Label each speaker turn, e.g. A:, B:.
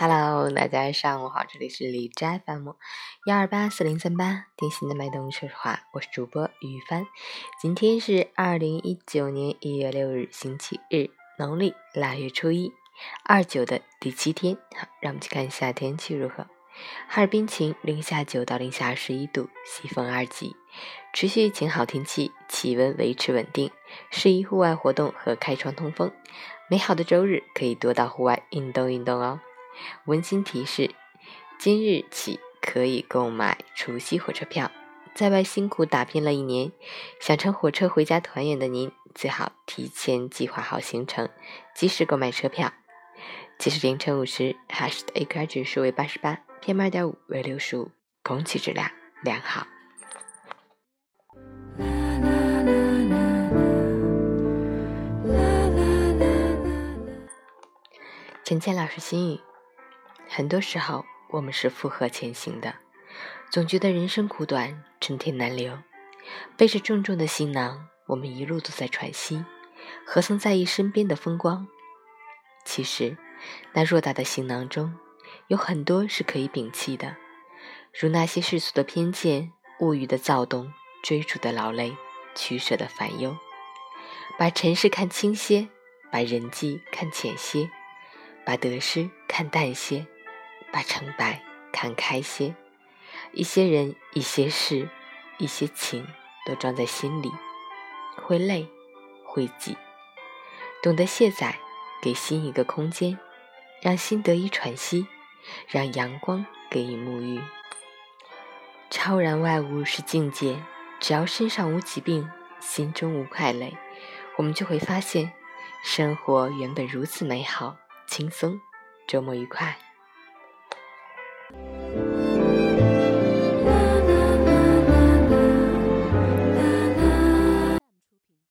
A: Hello，大家上午好，这里是李斋 FM 幺二八四零三八，听心的脉动，说实话，我是主播于帆。今天是二零一九年一月六日，星期日，农历腊月初一，二九的第七天。好，让我们去看一下天气如何。哈尔滨晴，零下九到零下十一度，西风二级，持续晴好天气，气温维持稳定，适宜户外活动和开窗通风。美好的周日，可以多到户外运动运动哦。温馨提示：今日起可以购买除夕火车票。在外辛苦打拼了一年，想乘火车回家团圆的您，最好提前计划好行程，及时购买车票。截止凌晨五时，哈市的 AQI 指数为八十八，PM 二点五为六十五，空气质量良好。陈倩老师心语：很多时候，我们是负荷前行的，总觉得人生苦短，春天难留。背着重重的行囊，我们一路都在喘息，何曾在意身边的风光？其实。那偌大的行囊中，有很多是可以摒弃的，如那些世俗的偏见、物欲的躁动、追逐的劳累、取舍的烦忧。把尘世看轻些，把人际看浅些，把得失看淡些，把成败看开些。一些人、一些事、一些情，都装在心里，会累，会挤。懂得卸载，给心一个空间。让心得以喘息，让阳光给予沐浴。超然外物是境界，只要身上无疾病，心中无快累，我们就会发现，生活原本如此美好、轻松。周末愉快。